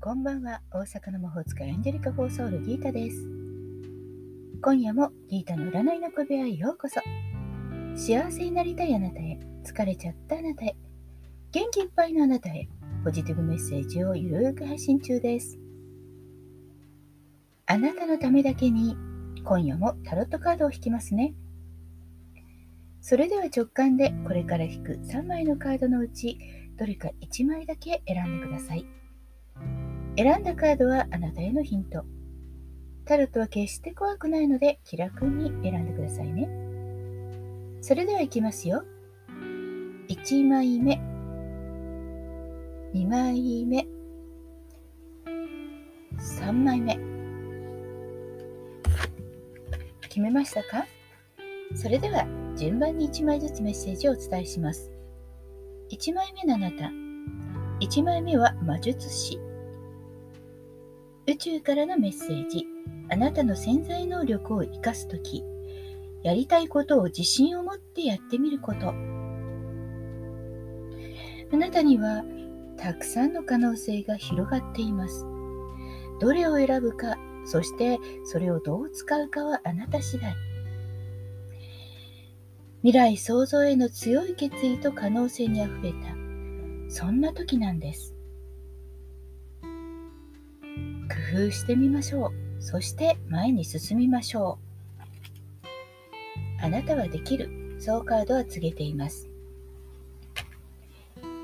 こんばんは。大阪の魔法使いエンジェリカ・フォーソウルギータです。今夜もギータの占いの小部屋へようこそ。幸せになりたいあなたへ。疲れちゃったあなたへ。元気いっぱいのあなたへ。ポジティブメッセージをゆるく配信中です。あなたのためだけに今夜もタロットカードを引きますね。それでは直感でこれから引く3枚のカードのうちどれか1枚だけ選んでください。選んだカードはあなたへのヒント。タロットは決して怖くないので気楽に選んでくださいね。それではいきますよ。1枚目、2枚目、3枚目。決めましたか？それでは順番に1枚ずつメッセージをお伝えします。1枚目のあなた。1枚目は魔術師。宇宙からのメッセージ。あなたの潜在能力を生かすとき、やりたいことを自信を持ってやってみること。あなたにはたくさんの可能性が広がっています。どれを選ぶか、そしてそれをどう使うかはあなた次第。未来創造への強い決意と可能性にあふれたそんな時なんです工夫してみましょう。そして前に進みましょう。あなたはできる。そうカードは告げています。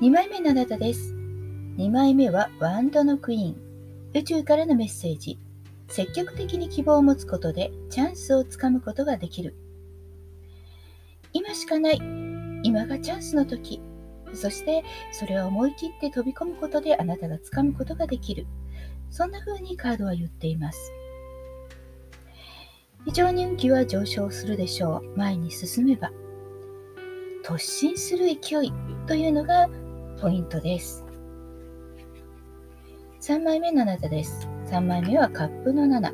2枚目のあなたです。2枚目はワンドのクイーン。宇宙からのメッセージ。積極的に希望を持つことでチャンスをつかむことができる。今しかない。今がチャンスの時。そしてそれは思い切って飛び込むことであなたが掴むことができる。そんな風にカードは言っています。非常に運気は上昇するでしょう。前に進めば。突進する勢いというのがポイントです。3枚目のあなたです。3枚目はカップの7。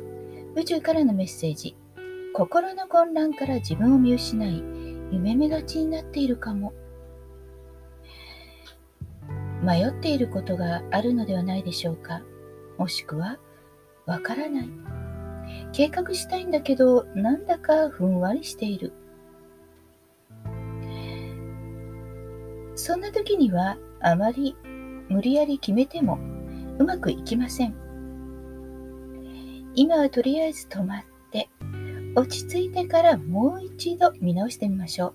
宇宙からのメッセージ。心の混乱から自分を見失い、夢見がちになっているかも。迷っていることがあるのではないでしょうか。もしくは、わからない。計画したいんだけど、なんだかふんわりしている。そんな時には、あまり無理やり決めてもうまくいきません。今はとりあえず止まって、落ち着いてからもう一度見直してみましょう。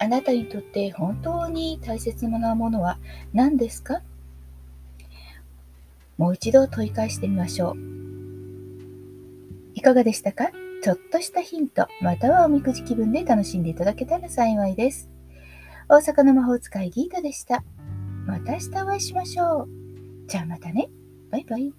あなたにとって本当に大切なものは何ですか？もう一度問い返してみましょう。いかがでしたか？ちょっとしたヒント、またはおみくじ気分で楽しんでいただけたら幸いです。大阪の魔法使いギータでした。また明日お会いしましょう。じゃあまたね。バイバイ。